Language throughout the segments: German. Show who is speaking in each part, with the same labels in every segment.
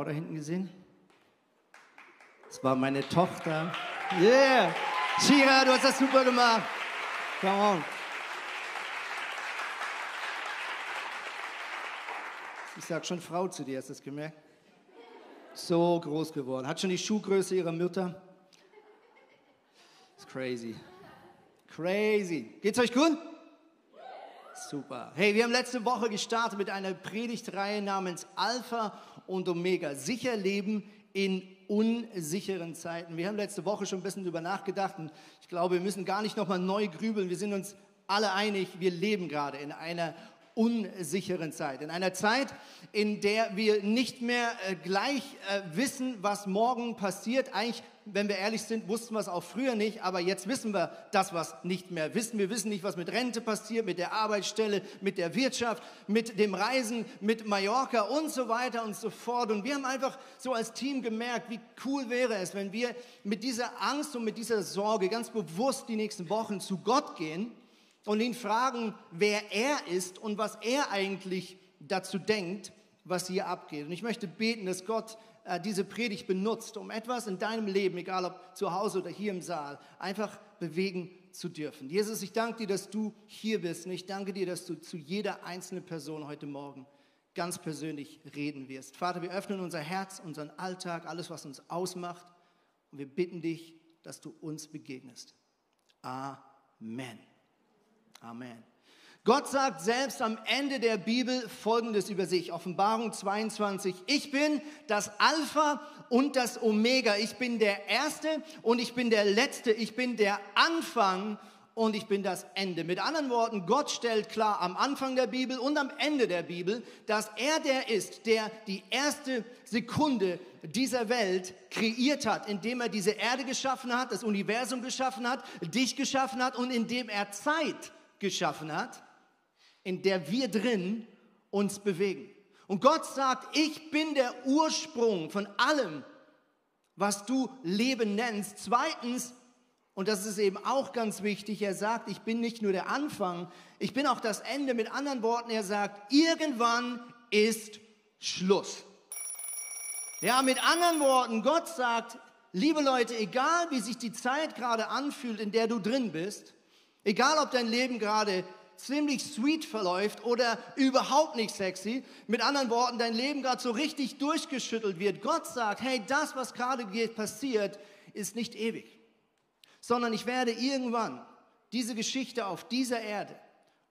Speaker 1: Frau da hinten gesehen? Das war meine Tochter. Yeah! Shira, du hast das super gemacht. Come on. Ich sag schon Frau zu dir, hast du das gemerkt? So groß geworden. Hat schon die Schuhgröße ihrer Mutter. It's crazy. Crazy. Geht's euch gut? Super. Hey, wir haben letzte Woche gestartet mit einer Predigtreihe namens Alpha und Omega. Sicher leben in unsicheren Zeiten. Wir haben letzte Woche schon ein bisschen darüber nachgedacht und ich glaube, wir müssen gar nicht nochmal neu grübeln. Wir sind uns alle einig, wir leben gerade in einer unsicheren Zeit. In einer Zeit, in der wir nicht mehr äh, gleich äh, wissen, was morgen passiert. Eigentlich, wenn wir ehrlich sind, wussten wir es auch früher nicht, aber jetzt wissen wir das, was nicht mehr wissen. Wir wissen nicht, was mit Rente passiert, mit der Arbeitsstelle, mit der Wirtschaft, mit dem Reisen, mit Mallorca und so weiter und so fort. Und wir haben einfach so als Team gemerkt, wie cool wäre es, wenn wir mit dieser Angst und mit dieser Sorge ganz bewusst die nächsten Wochen zu Gott gehen und ihn fragen, wer er ist und was er eigentlich dazu denkt, was hier abgeht. Und ich möchte beten, dass Gott äh, diese Predigt benutzt, um etwas in deinem Leben, egal ob zu Hause oder hier im Saal, einfach bewegen zu dürfen. Jesus, ich danke dir, dass du hier bist und ich danke dir, dass du zu jeder einzelnen Person heute Morgen ganz persönlich reden wirst. Vater, wir öffnen unser Herz, unseren Alltag, alles, was uns ausmacht und wir bitten dich, dass du uns begegnest. Amen. Amen. Gott sagt selbst am Ende der Bibel Folgendes über sich, Offenbarung 22, ich bin das Alpha und das Omega, ich bin der Erste und ich bin der Letzte, ich bin der Anfang und ich bin das Ende. Mit anderen Worten, Gott stellt klar am Anfang der Bibel und am Ende der Bibel, dass er der ist, der die erste Sekunde dieser Welt kreiert hat, indem er diese Erde geschaffen hat, das Universum geschaffen hat, dich geschaffen hat und indem er Zeit geschaffen hat, in der wir drin uns bewegen. Und Gott sagt, ich bin der Ursprung von allem, was du Leben nennst. Zweitens, und das ist eben auch ganz wichtig, er sagt, ich bin nicht nur der Anfang, ich bin auch das Ende. Mit anderen Worten, er sagt, irgendwann ist Schluss. Ja, mit anderen Worten, Gott sagt, liebe Leute, egal wie sich die Zeit gerade anfühlt, in der du drin bist, Egal, ob dein Leben gerade ziemlich sweet verläuft oder überhaupt nicht sexy, mit anderen Worten, dein Leben gerade so richtig durchgeschüttelt wird. Gott sagt, hey, das, was gerade passiert, ist nicht ewig, sondern ich werde irgendwann diese Geschichte auf dieser Erde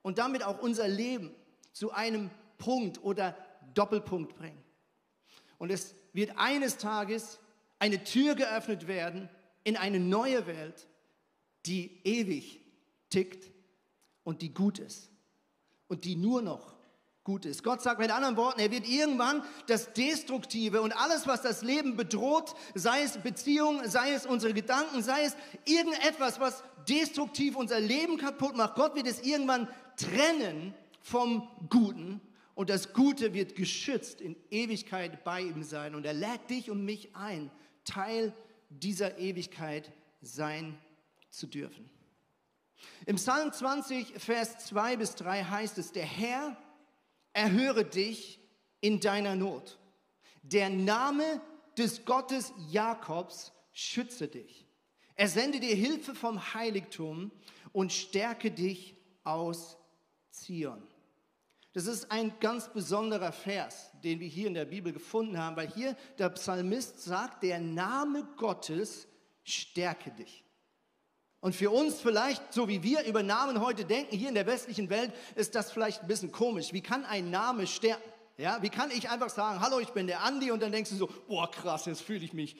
Speaker 1: und damit auch unser Leben zu einem Punkt oder Doppelpunkt bringen. Und es wird eines Tages eine Tür geöffnet werden in eine neue Welt, die ewig tickt und die gut ist und die nur noch gut ist. Gott sagt mit anderen Worten, er wird irgendwann das Destruktive und alles, was das Leben bedroht, sei es Beziehungen, sei es unsere Gedanken, sei es irgendetwas, was destruktiv unser Leben kaputt macht, Gott wird es irgendwann trennen vom Guten und das Gute wird geschützt in Ewigkeit bei ihm sein und er lädt dich und mich ein, Teil dieser Ewigkeit sein zu dürfen. Im Psalm 20, Vers 2 bis 3 heißt es, der Herr erhöre dich in deiner Not. Der Name des Gottes Jakobs schütze dich. Er sende dir Hilfe vom Heiligtum und stärke dich aus Zion. Das ist ein ganz besonderer Vers, den wir hier in der Bibel gefunden haben, weil hier der Psalmist sagt, der Name Gottes stärke dich. Und für uns vielleicht, so wie wir über Namen heute denken, hier in der westlichen Welt, ist das vielleicht ein bisschen komisch. Wie kann ein Name stärken? Ja, wie kann ich einfach sagen, hallo, ich bin der Andi und dann denkst du so, boah, krass, jetzt fühle ich mich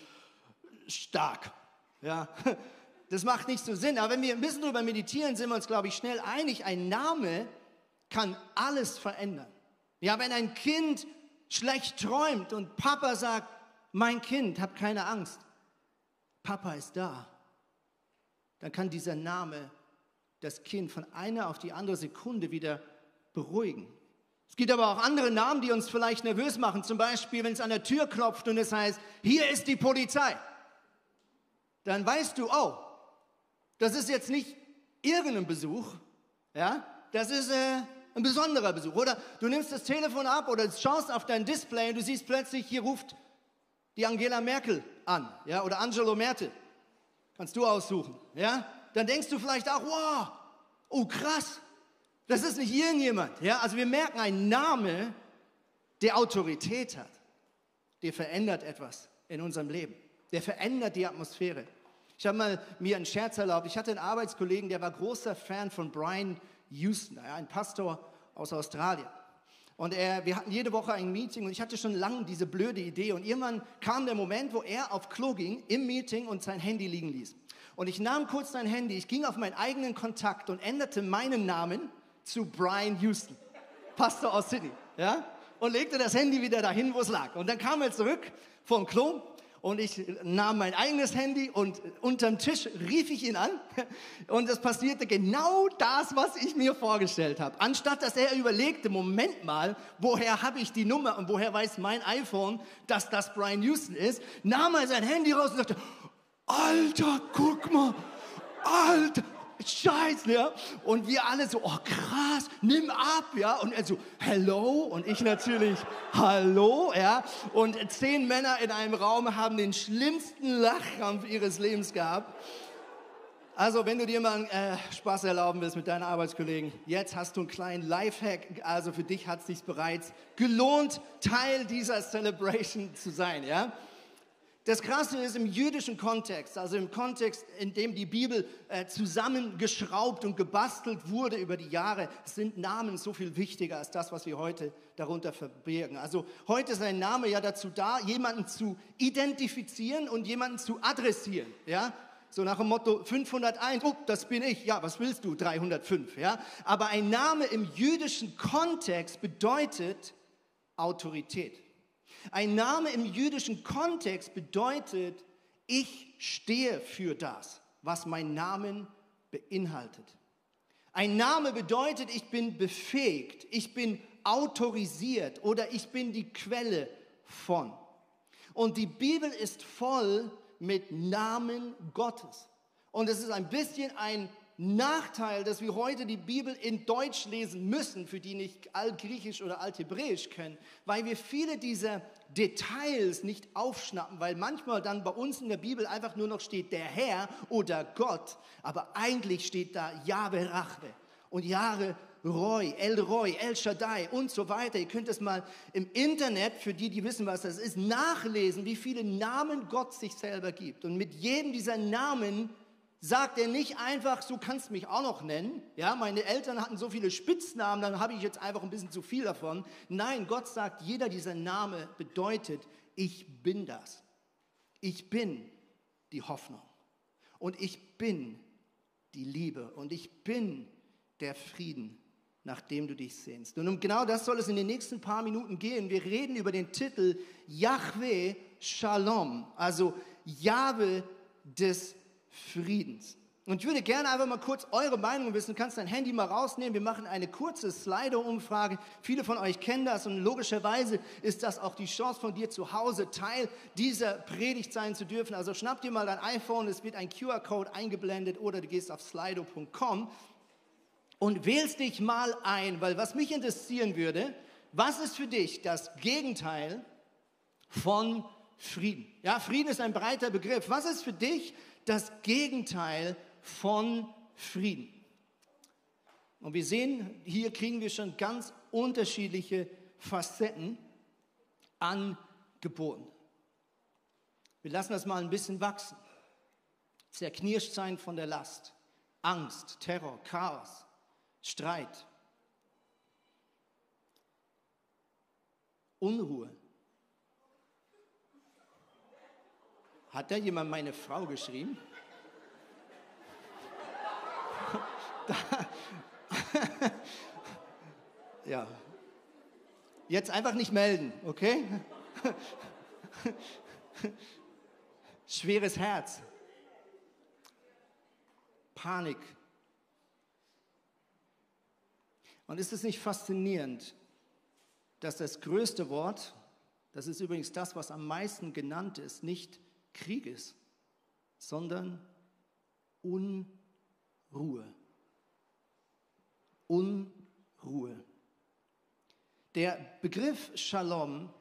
Speaker 1: stark. Ja, Das macht nicht so Sinn. Aber wenn wir ein bisschen darüber meditieren, sind wir uns, glaube ich, schnell einig. Ein Name kann alles verändern. Ja, wenn ein Kind schlecht träumt und Papa sagt, mein Kind, hab keine Angst, Papa ist da, dann kann dieser Name das Kind von einer auf die andere Sekunde wieder beruhigen. Es gibt aber auch andere Namen, die uns vielleicht nervös machen. Zum Beispiel, wenn es an der Tür klopft und es heißt, hier ist die Polizei. Dann weißt du, oh, das ist jetzt nicht irgendein Besuch, ja, das ist äh, ein besonderer Besuch. Oder du nimmst das Telefon ab oder schaust auf dein Display und du siehst plötzlich, hier ruft die Angela Merkel an, ja, oder Angelo Merkel. Kannst du aussuchen, ja? Dann denkst du vielleicht auch, wow, oh krass, das ist nicht irgendjemand, ja? Also wir merken, ein Name, der Autorität hat, der verändert etwas in unserem Leben. Der verändert die Atmosphäre. Ich habe mal mir einen Scherz erlaubt. Ich hatte einen Arbeitskollegen, der war großer Fan von Brian Houston, ein Pastor aus Australien. Und er, wir hatten jede Woche ein Meeting und ich hatte schon lange diese blöde Idee. Und irgendwann kam der Moment, wo er auf Klo ging im Meeting und sein Handy liegen ließ. Und ich nahm kurz sein Handy, ich ging auf meinen eigenen Kontakt und änderte meinen Namen zu Brian Houston, Pastor aus Sydney. Ja? Und legte das Handy wieder dahin, wo es lag. Und dann kam er zurück vom Klo und ich nahm mein eigenes Handy und unterm Tisch rief ich ihn an und es passierte genau das, was ich mir vorgestellt habe. Anstatt dass er überlegte, Moment mal, woher habe ich die Nummer und woher weiß mein iPhone, dass das Brian Houston ist, nahm er sein Handy raus und sagte, Alter, guck mal, Alter, Scheiße, ja. Und wir alle so, oh krass, nimm ab, ja. Und er so, hello. Und ich natürlich, hallo, ja. Und zehn Männer in einem Raum haben den schlimmsten Lachkampf ihres Lebens gehabt. Also, wenn du dir mal äh, Spaß erlauben willst mit deinen Arbeitskollegen, jetzt hast du einen kleinen Lifehack. Also, für dich hat es sich bereits gelohnt, Teil dieser Celebration zu sein, ja. Das Krasse ist im jüdischen Kontext, also im Kontext, in dem die Bibel äh, zusammengeschraubt und gebastelt wurde über die Jahre, sind Namen so viel wichtiger als das, was wir heute darunter verbirgen. Also heute ist ein Name ja dazu da, jemanden zu identifizieren und jemanden zu adressieren. Ja? So nach dem Motto 501, oh, das bin ich. Ja, was willst du? 305. Ja? Aber ein Name im jüdischen Kontext bedeutet Autorität. Ein Name im jüdischen Kontext bedeutet, ich stehe für das, was mein Name beinhaltet. Ein Name bedeutet, ich bin befähigt, ich bin autorisiert oder ich bin die Quelle von. Und die Bibel ist voll mit Namen Gottes. Und es ist ein bisschen ein Nachteil, dass wir heute die Bibel in Deutsch lesen müssen, für die nicht Altgriechisch oder Althebräisch können, weil wir viele dieser Details nicht aufschnappen, weil manchmal dann bei uns in der Bibel einfach nur noch steht der Herr oder Gott, aber eigentlich steht da Jahwe Rachwe und Jahwe Roy, El Roy, El Shaddai und so weiter. Ihr könnt es mal im Internet, für die, die wissen, was das ist, nachlesen, wie viele Namen Gott sich selber gibt. Und mit jedem dieser Namen sagt er nicht einfach, so kannst mich auch noch nennen. Ja, meine Eltern hatten so viele Spitznamen, dann habe ich jetzt einfach ein bisschen zu viel davon. Nein, Gott sagt, jeder dieser Name bedeutet, ich bin das. Ich bin die Hoffnung. Und ich bin die Liebe. Und ich bin der Frieden, nach dem du dich sehnst. Und um genau das soll es in den nächsten paar Minuten gehen. Wir reden über den Titel Yahweh Shalom, also Jahwe des Friedens. Und ich würde gerne einfach mal kurz eure Meinung wissen. Du kannst dein Handy mal rausnehmen. Wir machen eine kurze Slido-Umfrage. Viele von euch kennen das und logischerweise ist das auch die Chance von dir zu Hause Teil dieser Predigt sein zu dürfen. Also schnapp dir mal dein iPhone, es wird ein QR-Code eingeblendet oder du gehst auf slido.com und wählst dich mal ein, weil was mich interessieren würde, was ist für dich das Gegenteil von Frieden? Ja, Frieden ist ein breiter Begriff. Was ist für dich das Gegenteil von Frieden. Und wir sehen, hier kriegen wir schon ganz unterschiedliche Facetten angeboten. Wir lassen das mal ein bisschen wachsen. Zerknirscht sein von der Last, Angst, Terror, Chaos, Streit, Unruhe, Hat da jemand meine Frau geschrieben? ja. Jetzt einfach nicht melden, okay? Schweres Herz. Panik. Und ist es nicht faszinierend, dass das größte Wort, das ist übrigens das, was am meisten genannt ist, nicht Krieg ist, sondern Unruhe. Unruhe. Der Begriff Shalom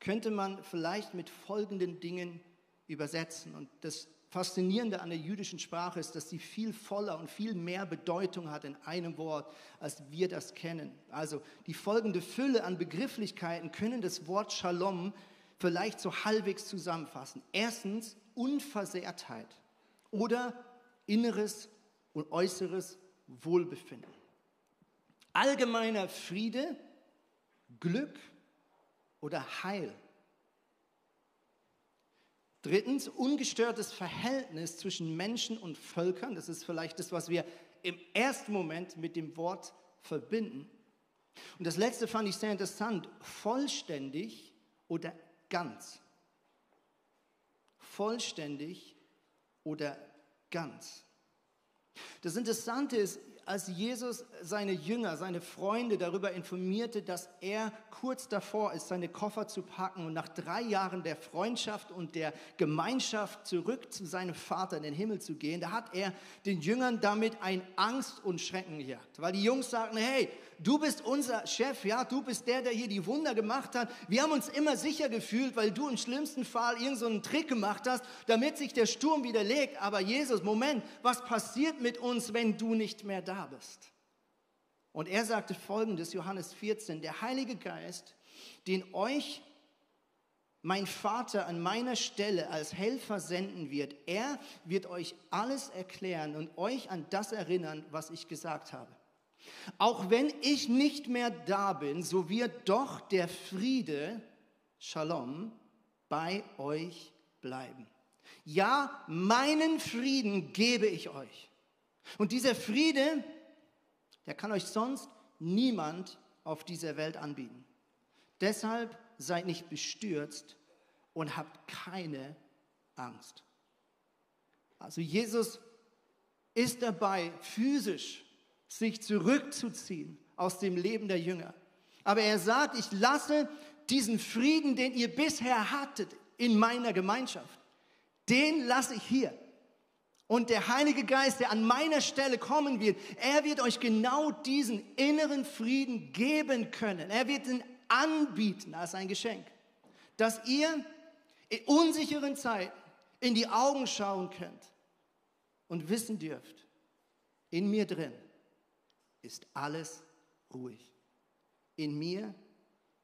Speaker 1: könnte man vielleicht mit folgenden Dingen übersetzen. Und das Faszinierende an der jüdischen Sprache ist, dass sie viel voller und viel mehr Bedeutung hat in einem Wort, als wir das kennen. Also die folgende Fülle an Begrifflichkeiten können das Wort Shalom vielleicht so halbwegs zusammenfassen. Erstens Unversehrtheit oder inneres und äußeres Wohlbefinden. Allgemeiner Friede, Glück oder Heil. Drittens, ungestörtes Verhältnis zwischen Menschen und Völkern. Das ist vielleicht das, was wir im ersten Moment mit dem Wort verbinden. Und das letzte fand ich sehr interessant. Vollständig oder ganz. Vollständig oder ganz. Das Interessante ist, als Jesus seine Jünger, seine Freunde darüber informierte, dass er kurz davor ist, seine Koffer zu packen und nach drei Jahren der Freundschaft und der Gemeinschaft zurück zu seinem Vater in den Himmel zu gehen, da hat er den Jüngern damit ein Angst und Schrecken gejagt. Weil die Jungs sagten, hey, du bist unser Chef, ja, du bist der, der hier die Wunder gemacht hat. Wir haben uns immer sicher gefühlt, weil du im schlimmsten Fall irgendeinen so Trick gemacht hast, damit sich der Sturm widerlegt. Aber Jesus, Moment, was passiert mit uns, wenn du nicht mehr da bist? Und er sagte folgendes, Johannes 14, der Heilige Geist, den euch mein Vater an meiner Stelle als Helfer senden wird, er wird euch alles erklären und euch an das erinnern, was ich gesagt habe. Auch wenn ich nicht mehr da bin, so wird doch der Friede, Shalom, bei euch bleiben. Ja, meinen Frieden gebe ich euch. Und dieser Friede, der kann euch sonst niemand auf dieser Welt anbieten. Deshalb seid nicht bestürzt und habt keine Angst. Also Jesus ist dabei, physisch sich zurückzuziehen aus dem Leben der Jünger. Aber er sagt, ich lasse diesen Frieden, den ihr bisher hattet in meiner Gemeinschaft, den lasse ich hier. Und der Heilige Geist, der an meiner Stelle kommen wird, er wird euch genau diesen inneren Frieden geben können. Er wird ihn anbieten als ein Geschenk, dass ihr in unsicheren Zeiten in die Augen schauen könnt und wissen dürft, in mir drin ist alles ruhig. In mir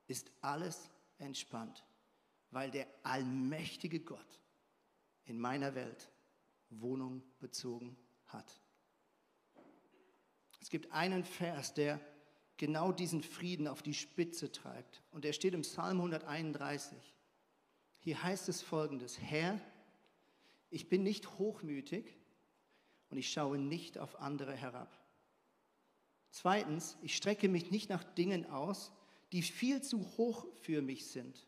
Speaker 1: ist alles entspannt, weil der allmächtige Gott in meiner Welt Wohnung bezogen hat. Es gibt einen Vers, der genau diesen Frieden auf die Spitze treibt. Und der steht im Psalm 131. Hier heißt es folgendes, Herr, ich bin nicht hochmütig und ich schaue nicht auf andere herab. Zweitens, ich strecke mich nicht nach Dingen aus, die viel zu hoch für mich sind.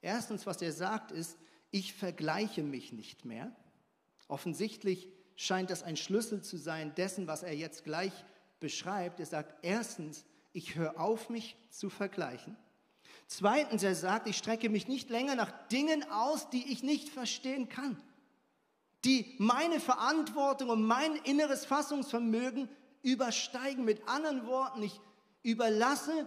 Speaker 1: Erstens, was er sagt, ist, ich vergleiche mich nicht mehr. Offensichtlich scheint das ein Schlüssel zu sein dessen, was er jetzt gleich beschreibt. Er sagt, erstens, ich höre auf, mich zu vergleichen. Zweitens, er sagt, ich strecke mich nicht länger nach Dingen aus, die ich nicht verstehen kann, die meine Verantwortung und mein inneres Fassungsvermögen übersteigen. Mit anderen Worten, ich überlasse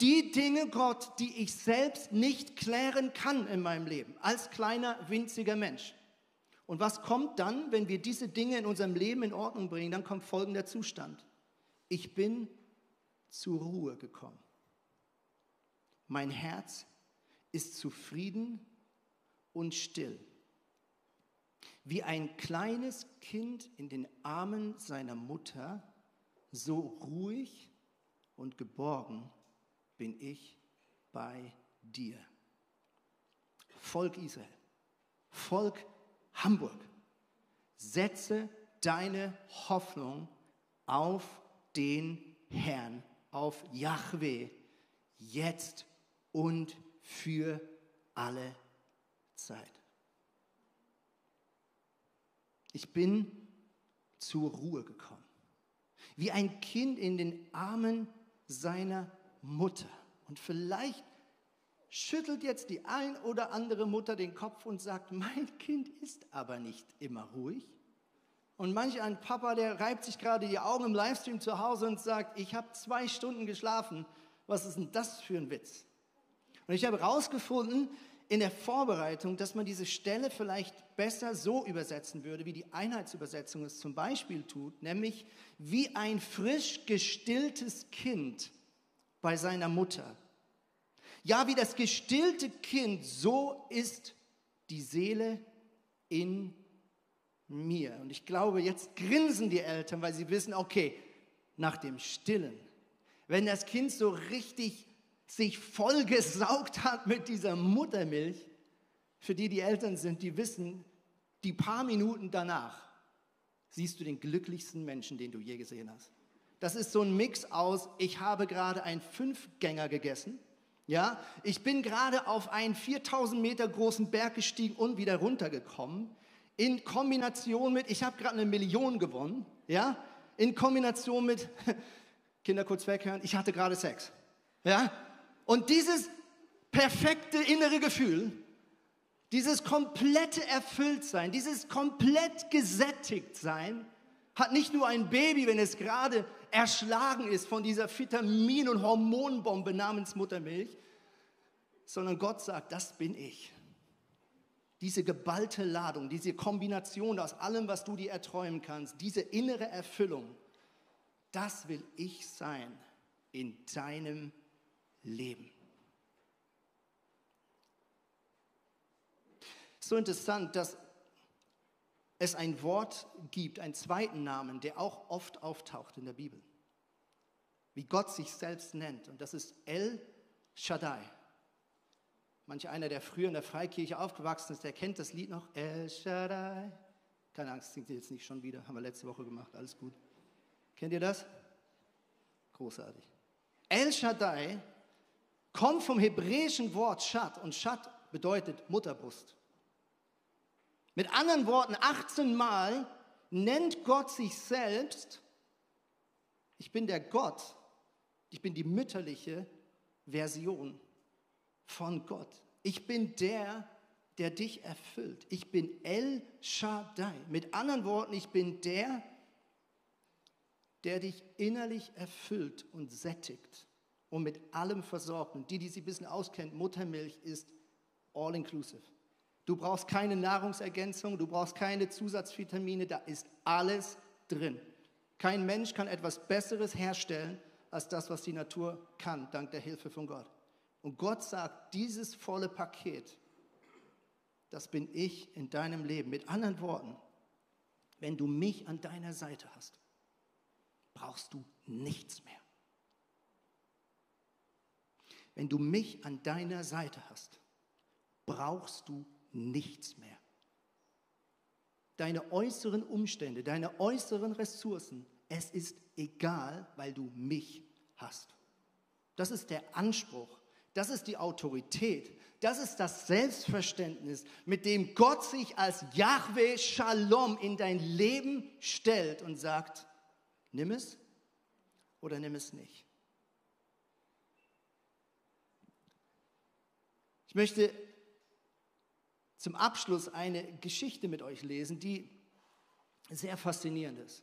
Speaker 1: die Dinge Gott, die ich selbst nicht klären kann in meinem Leben, als kleiner, winziger Mensch. Und was kommt dann, wenn wir diese Dinge in unserem Leben in Ordnung bringen? Dann kommt folgender Zustand. Ich bin zur Ruhe gekommen. Mein Herz ist zufrieden und still. Wie ein kleines Kind in den Armen seiner Mutter, so ruhig und geborgen bin ich bei dir. Volk Israel, Volk Hamburg, setze deine Hoffnung auf den Herrn, auf Yahweh, jetzt und für alle Zeit. Ich bin zur Ruhe gekommen, wie ein Kind in den Armen seiner Mutter. Und vielleicht schüttelt jetzt die ein oder andere Mutter den Kopf und sagt, mein Kind ist aber nicht immer ruhig. Und manch ein Papa, der reibt sich gerade die Augen im Livestream zu Hause und sagt, ich habe zwei Stunden geschlafen. Was ist denn das für ein Witz? Und ich habe herausgefunden in der Vorbereitung, dass man diese Stelle vielleicht besser so übersetzen würde, wie die Einheitsübersetzung es zum Beispiel tut, nämlich wie ein frisch gestilltes Kind bei seiner Mutter. Ja, wie das gestillte Kind, so ist die Seele in mir. Und ich glaube, jetzt grinsen die Eltern, weil sie wissen, okay, nach dem Stillen, wenn das Kind so richtig sich vollgesaugt hat mit dieser Muttermilch, für die die Eltern sind, die wissen, die paar Minuten danach siehst du den glücklichsten Menschen, den du je gesehen hast. Das ist so ein Mix aus, ich habe gerade einen Fünfgänger gegessen, ja, ich bin gerade auf einen 4000 Meter großen Berg gestiegen und wieder runtergekommen, in Kombination mit, ich habe gerade eine Million gewonnen, ja, in Kombination mit, Kinder kurz weghören, ich hatte gerade Sex, ja, und dieses perfekte innere Gefühl, dieses komplette Erfülltsein, dieses komplett gesättigt sein, hat nicht nur ein Baby, wenn es gerade erschlagen ist von dieser Vitamin- und Hormonbombe namens Muttermilch, sondern Gott sagt, das bin ich. Diese geballte Ladung, diese Kombination aus allem, was du dir erträumen kannst, diese innere Erfüllung, das will ich sein in deinem Leben. So interessant, dass es ein Wort gibt, einen zweiten Namen, der auch oft auftaucht in der Bibel. Wie Gott sich selbst nennt. Und das ist El Shaddai. Manch einer, der früher in der Freikirche aufgewachsen ist, der kennt das Lied noch. El Shaddai. Keine Angst, singt ihr jetzt nicht schon wieder. Haben wir letzte Woche gemacht. Alles gut. Kennt ihr das? Großartig. El Shaddai kommt vom hebräischen Wort Shad und Shad bedeutet Mutterbrust. Mit anderen Worten, 18 Mal nennt Gott sich selbst, ich bin der Gott, ich bin die mütterliche Version von Gott. Ich bin der, der dich erfüllt. Ich bin El Shaddai. Mit anderen Worten, ich bin der, der dich innerlich erfüllt und sättigt und mit allem versorgt. Und die, die sie ein bisschen auskennt, Muttermilch ist all inclusive. Du brauchst keine Nahrungsergänzung, du brauchst keine Zusatzvitamine, da ist alles drin. Kein Mensch kann etwas Besseres herstellen als das, was die Natur kann, dank der Hilfe von Gott. Und Gott sagt, dieses volle Paket, das bin ich in deinem Leben. Mit anderen Worten, wenn du mich an deiner Seite hast, brauchst du nichts mehr. Wenn du mich an deiner Seite hast, brauchst du nichts mehr. Deine äußeren Umstände, deine äußeren Ressourcen, es ist egal, weil du mich hast. Das ist der Anspruch, das ist die Autorität, das ist das Selbstverständnis, mit dem Gott sich als Yahweh Shalom in dein Leben stellt und sagt, nimm es oder nimm es nicht. Ich möchte zum Abschluss eine Geschichte mit euch lesen, die sehr faszinierend ist,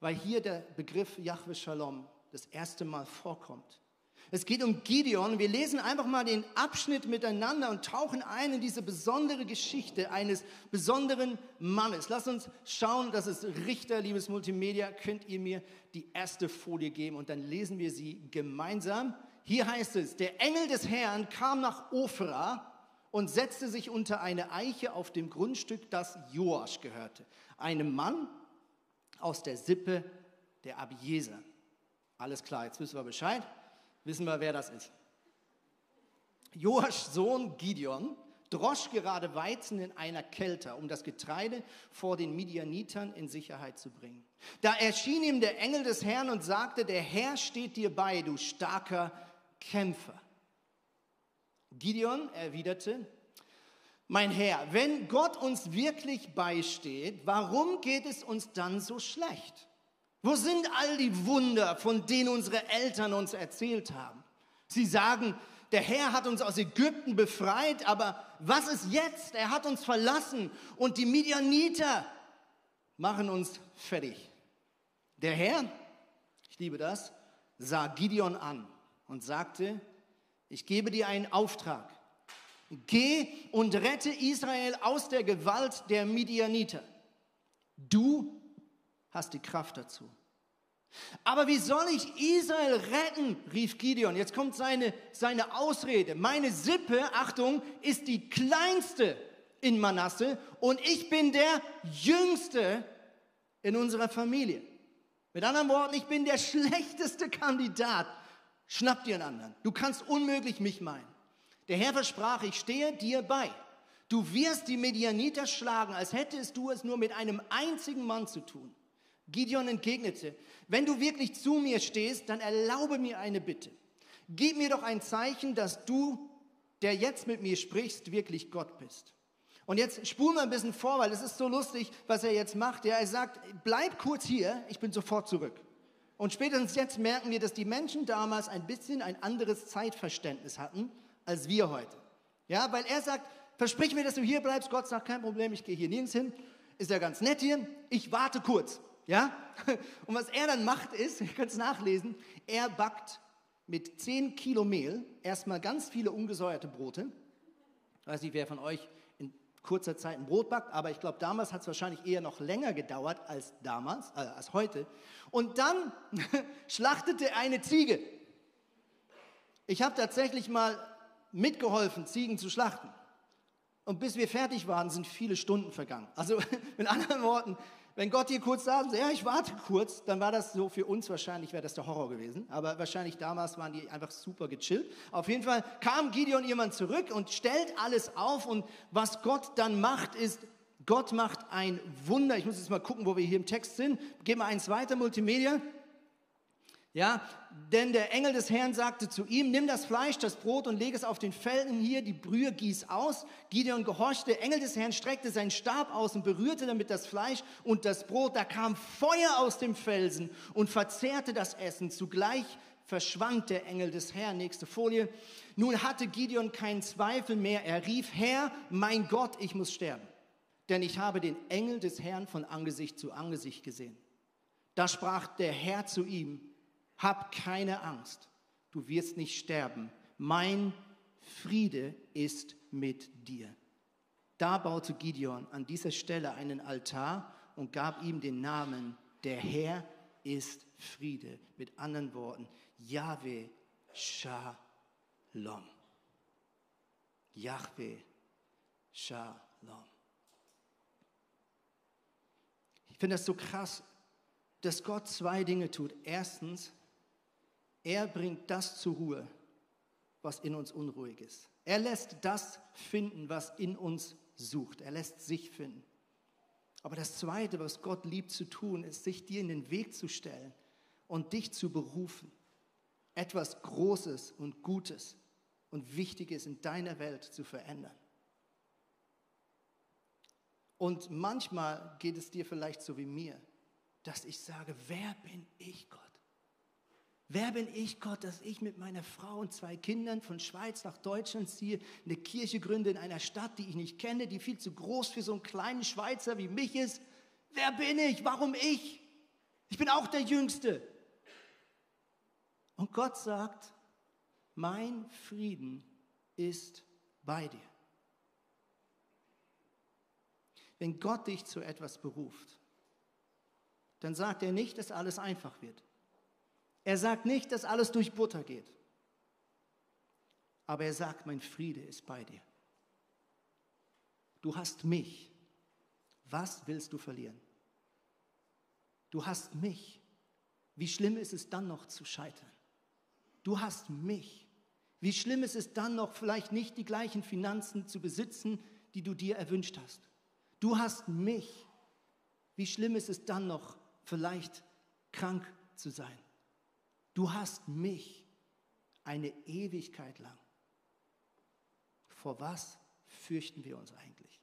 Speaker 1: weil hier der Begriff Yahweh Shalom das erste Mal vorkommt. Es geht um Gideon. Wir lesen einfach mal den Abschnitt miteinander und tauchen ein in diese besondere Geschichte eines besonderen Mannes. Lass uns schauen, das ist Richter, liebes Multimedia. Könnt ihr mir die erste Folie geben und dann lesen wir sie gemeinsam. Hier heißt es, der Engel des Herrn kam nach Ofra und setzte sich unter eine Eiche auf dem Grundstück, das Joasch gehörte, einem Mann aus der Sippe der Abieser. Alles klar, jetzt wissen wir Bescheid, wissen wir, wer das ist. Joaschs Sohn Gideon drosch gerade Weizen in einer Kälte, um das Getreide vor den Midianitern in Sicherheit zu bringen. Da erschien ihm der Engel des Herrn und sagte, der Herr steht dir bei, du starker Kämpfer. Gideon erwiderte, mein Herr, wenn Gott uns wirklich beisteht, warum geht es uns dann so schlecht? Wo sind all die Wunder, von denen unsere Eltern uns erzählt haben? Sie sagen, der Herr hat uns aus Ägypten befreit, aber was ist jetzt? Er hat uns verlassen und die Midianiter machen uns fertig. Der Herr, ich liebe das, sah Gideon an und sagte, ich gebe dir einen Auftrag. Geh und rette Israel aus der Gewalt der Midianiter. Du hast die Kraft dazu. Aber wie soll ich Israel retten? rief Gideon. Jetzt kommt seine, seine Ausrede. Meine Sippe, Achtung, ist die kleinste in Manasse und ich bin der jüngste in unserer Familie. Mit anderen Worten, ich bin der schlechteste Kandidat. Schnapp dir einen anderen. Du kannst unmöglich mich meinen. Der Herr versprach, ich stehe dir bei. Du wirst die Medianiter schlagen, als hättest du es nur mit einem einzigen Mann zu tun. Gideon entgegnete, wenn du wirklich zu mir stehst, dann erlaube mir eine Bitte. Gib mir doch ein Zeichen, dass du, der jetzt mit mir sprichst, wirklich Gott bist. Und jetzt spulen wir ein bisschen vor, weil es ist so lustig, was er jetzt macht. Ja, er sagt, bleib kurz hier, ich bin sofort zurück. Und spätestens jetzt merken wir, dass die Menschen damals ein bisschen ein anderes Zeitverständnis hatten als wir heute. Ja, weil er sagt, versprich mir, dass du hier bleibst. Gott sagt, kein Problem, ich gehe hier nirgends hin. Ist ja ganz nett hier. Ich warte kurz. Ja? Und was er dann macht ist, ihr könnt es nachlesen, er backt mit 10 Kilo Mehl erstmal ganz viele ungesäuerte Brote. Ich weiß nicht, wer von euch kurzer Zeit ein Brot backt, aber ich glaube, damals hat es wahrscheinlich eher noch länger gedauert als damals, äh, als heute. Und dann schlachtete er eine Ziege. Ich habe tatsächlich mal mitgeholfen, Ziegen zu schlachten. Und bis wir fertig waren, sind viele Stunden vergangen. Also mit anderen Worten, wenn Gott hier kurz sagt, ja, ich warte kurz, dann war das so für uns wahrscheinlich, wäre das der Horror gewesen. Aber wahrscheinlich damals waren die einfach super gechillt. Auf jeden Fall kam Gideon jemand zurück und stellt alles auf. Und was Gott dann macht, ist, Gott macht ein Wunder. Ich muss jetzt mal gucken, wo wir hier im Text sind. Gehen wir eins weiter, Multimedia. Ja, denn der Engel des Herrn sagte zu ihm, nimm das Fleisch, das Brot und leg es auf den Felsen hier, die Brühe gieß aus. Gideon gehorchte, der Engel des Herrn streckte seinen Stab aus und berührte damit das Fleisch und das Brot. Da kam Feuer aus dem Felsen und verzehrte das Essen. Zugleich verschwand der Engel des Herrn. Nächste Folie. Nun hatte Gideon keinen Zweifel mehr. Er rief, Herr, mein Gott, ich muss sterben, denn ich habe den Engel des Herrn von Angesicht zu Angesicht gesehen. Da sprach der Herr zu ihm, hab keine Angst, du wirst nicht sterben. Mein Friede ist mit dir. Da baute Gideon an dieser Stelle einen Altar und gab ihm den Namen, der Herr ist Friede. Mit anderen Worten, Yahweh Shalom. Yahweh Shalom. Ich finde das so krass, dass Gott zwei Dinge tut. Erstens, er bringt das zur Ruhe, was in uns unruhig ist. Er lässt das finden, was in uns sucht. Er lässt sich finden. Aber das Zweite, was Gott liebt zu tun, ist, sich dir in den Weg zu stellen und dich zu berufen. Etwas Großes und Gutes und Wichtiges in deiner Welt zu verändern. Und manchmal geht es dir vielleicht so wie mir, dass ich sage, wer bin ich, Gott? Wer bin ich, Gott, dass ich mit meiner Frau und zwei Kindern von Schweiz nach Deutschland ziehe, eine Kirche gründe in einer Stadt, die ich nicht kenne, die viel zu groß für so einen kleinen Schweizer wie mich ist? Wer bin ich? Warum ich? Ich bin auch der Jüngste. Und Gott sagt, mein Frieden ist bei dir. Wenn Gott dich zu etwas beruft, dann sagt er nicht, dass alles einfach wird. Er sagt nicht, dass alles durch Butter geht. Aber er sagt, mein Friede ist bei dir. Du hast mich. Was willst du verlieren? Du hast mich. Wie schlimm ist es dann noch zu scheitern? Du hast mich. Wie schlimm ist es dann noch, vielleicht nicht die gleichen Finanzen zu besitzen, die du dir erwünscht hast? Du hast mich. Wie schlimm ist es dann noch, vielleicht krank zu sein? Du hast mich eine Ewigkeit lang. Vor was fürchten wir uns eigentlich?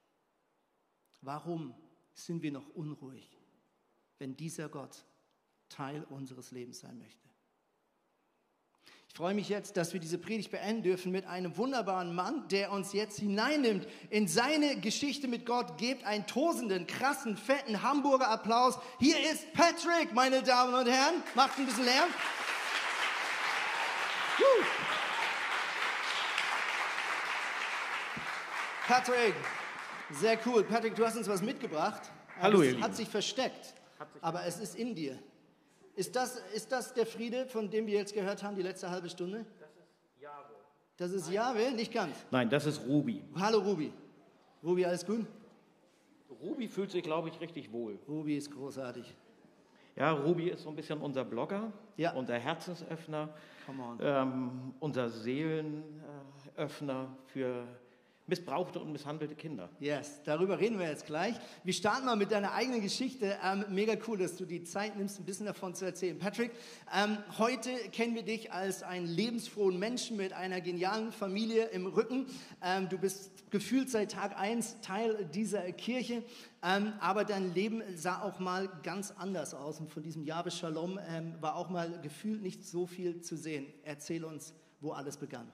Speaker 1: Warum sind wir noch unruhig, wenn dieser Gott Teil unseres Lebens sein möchte? Ich freue mich jetzt, dass wir diese Predigt beenden dürfen mit einem wunderbaren Mann, der uns jetzt hineinnimmt in seine Geschichte mit Gott. Gebt einen tosenden, krassen, fetten Hamburger Applaus. Hier ist Patrick, meine Damen und Herren. Macht ein bisschen Lärm. Patrick, sehr cool. Patrick, du hast uns was mitgebracht.
Speaker 2: Hallo,
Speaker 1: ihr
Speaker 2: Lieben.
Speaker 1: Hat sich versteckt, aber es ist in dir. Ist das, ist das der Friede, von dem wir jetzt gehört haben, die letzte halbe Stunde? Das ist Jahwe. Das ist Jahwe? Nicht ganz.
Speaker 2: Nein, das ist Ruby.
Speaker 1: Hallo Ruby. Ruby, alles gut?
Speaker 2: Ruby fühlt sich, glaube ich, richtig wohl.
Speaker 1: Ruby ist großartig.
Speaker 2: Ja, Ruby ist so ein bisschen unser Blogger,
Speaker 1: Ja.
Speaker 2: unser Herzensöffner, ähm, unser Seelenöffner für missbrauchte und misshandelte Kinder.
Speaker 1: Yes, darüber reden wir jetzt gleich. Wir starten mal mit deiner eigenen Geschichte. Ähm, mega cool, dass du die Zeit nimmst, ein bisschen davon zu erzählen. Patrick, ähm, heute kennen wir dich als einen lebensfrohen Menschen mit einer genialen Familie im Rücken. Ähm, du bist gefühlt seit Tag 1 Teil dieser Kirche, ähm, aber dein Leben sah auch mal ganz anders aus. Und von diesem Jahwe Shalom ähm, war auch mal gefühlt nicht so viel zu sehen. Erzähl uns, wo alles begann.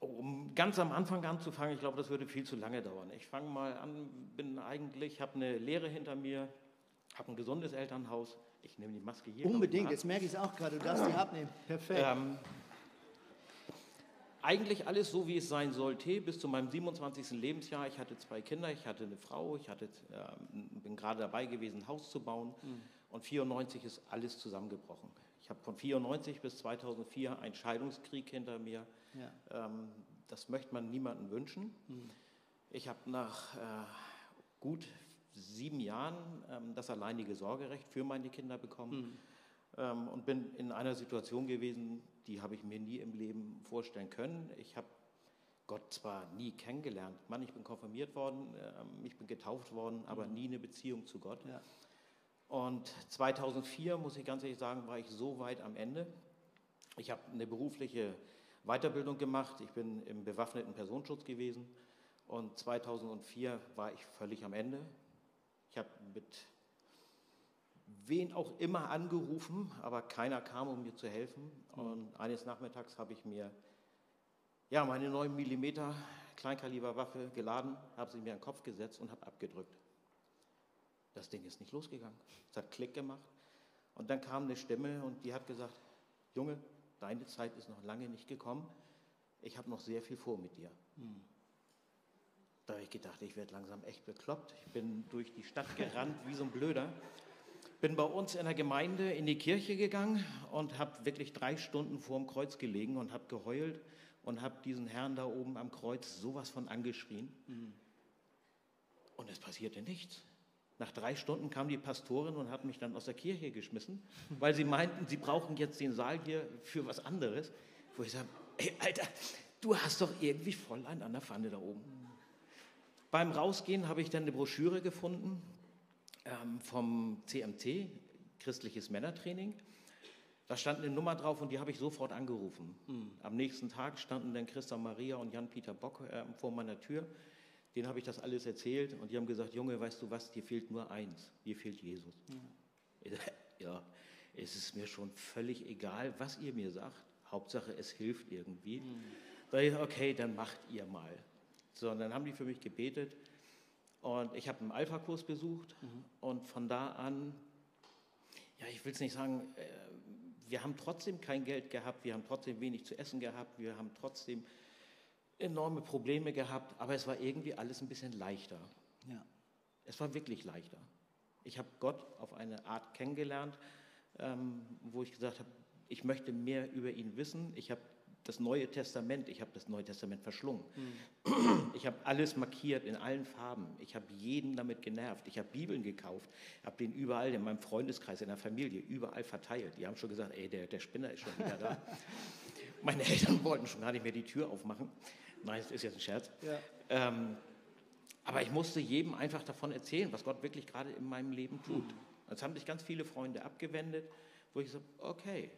Speaker 2: Um ganz am Anfang anzufangen, ich glaube, das würde viel zu lange dauern. Ich fange mal an, bin eigentlich, habe eine Lehre hinter mir, habe ein gesundes Elternhaus. Ich nehme die Maske hier.
Speaker 1: Unbedingt, jetzt merke ich es auch gerade. Du darfst die abnehmen. Perfekt.
Speaker 2: Ähm, eigentlich alles so, wie es sein sollte, bis zu meinem 27. Lebensjahr. Ich hatte zwei Kinder, ich hatte eine Frau, ich hatte, ähm, bin gerade dabei gewesen, ein Haus zu bauen. Und 94 ist alles zusammengebrochen. Ich habe von 94 bis 2004 einen Scheidungskrieg hinter mir.
Speaker 1: Ja.
Speaker 2: Ähm, das möchte man niemandem wünschen. Ich habe nach äh, gut sieben Jahren ähm, das alleinige Sorgerecht für meine Kinder bekommen ähm, und bin in einer Situation gewesen, die habe ich mir nie im Leben vorstellen können. Ich habe Gott zwar nie kennengelernt, Mann, ich bin konfirmiert worden, ähm, ich bin getauft worden, aber nie eine Beziehung zu Gott.
Speaker 1: Ja.
Speaker 2: Und 2004, muss ich ganz ehrlich sagen, war ich so weit am Ende. Ich habe eine berufliche Weiterbildung gemacht. Ich bin im bewaffneten Personenschutz gewesen. Und 2004 war ich völlig am Ende. Ich habe mit wen auch immer angerufen, aber keiner kam, um mir zu helfen. Und eines Nachmittags habe ich mir ja, meine 9 mm Kleinkaliberwaffe geladen, habe sie mir in den Kopf gesetzt und habe abgedrückt. Das Ding ist nicht losgegangen. Es hat Klick gemacht. Und dann kam eine Stimme und die hat gesagt, Junge, deine Zeit ist noch lange nicht gekommen. Ich habe noch sehr viel vor mit dir. Da habe ich gedacht, ich werde langsam echt bekloppt. Ich bin durch die Stadt gerannt wie so ein Blöder. Bin bei uns in der Gemeinde in die Kirche gegangen und habe wirklich drei Stunden vor dem Kreuz gelegen und habe geheult und habe diesen Herrn da oben am Kreuz sowas von angeschrien. Und es passierte nichts. Nach drei Stunden kam die Pastorin und hat mich dann aus der Kirche geschmissen, weil sie meinten, sie brauchen jetzt den Saal hier für was anderes. Wo ich sage, ey, Alter, du hast doch irgendwie voll einen an der Pfanne da oben. Beim Rausgehen habe ich dann eine Broschüre gefunden ähm, vom CMT, Christliches Männertraining. Da stand eine Nummer drauf und die habe ich sofort angerufen. Am nächsten Tag standen dann Christa Maria und Jan-Peter Bock äh, vor meiner Tür. Denen habe ich das alles erzählt und die haben gesagt, Junge, weißt du was, dir fehlt nur eins, dir fehlt Jesus. Sag, Ja, es ist mir schon völlig egal, was ihr mir sagt. Hauptsache, es hilft irgendwie. Da ich, okay, dann macht ihr mal. So, und dann haben die für mich gebetet und ich habe einen Alpha-Kurs besucht und von da an, ja, ich will es nicht sagen, äh, wir haben trotzdem kein Geld gehabt, wir haben trotzdem wenig zu essen gehabt, wir haben trotzdem enorme Probleme gehabt, aber es war irgendwie alles ein bisschen leichter.
Speaker 1: Ja.
Speaker 2: Es war wirklich leichter. Ich habe Gott auf eine Art kennengelernt, ähm, wo ich gesagt habe, ich möchte mehr über ihn wissen. Ich habe das Neue Testament, ich habe das Neue Testament verschlungen. Ich habe alles markiert in allen Farben. Ich habe jeden damit genervt. Ich habe Bibeln gekauft, habe den überall in meinem Freundeskreis, in der Familie, überall verteilt. Die haben schon gesagt, ey, der, der Spinner ist schon wieder da. Meine Eltern wollten schon gar nicht mehr die Tür aufmachen. Nein, das ist jetzt ein Scherz.
Speaker 1: Ja.
Speaker 2: Ähm, aber ich musste jedem einfach davon erzählen, was Gott wirklich gerade in meinem Leben tut. Es haben sich ganz viele Freunde abgewendet, wo ich gesagt habe, okay,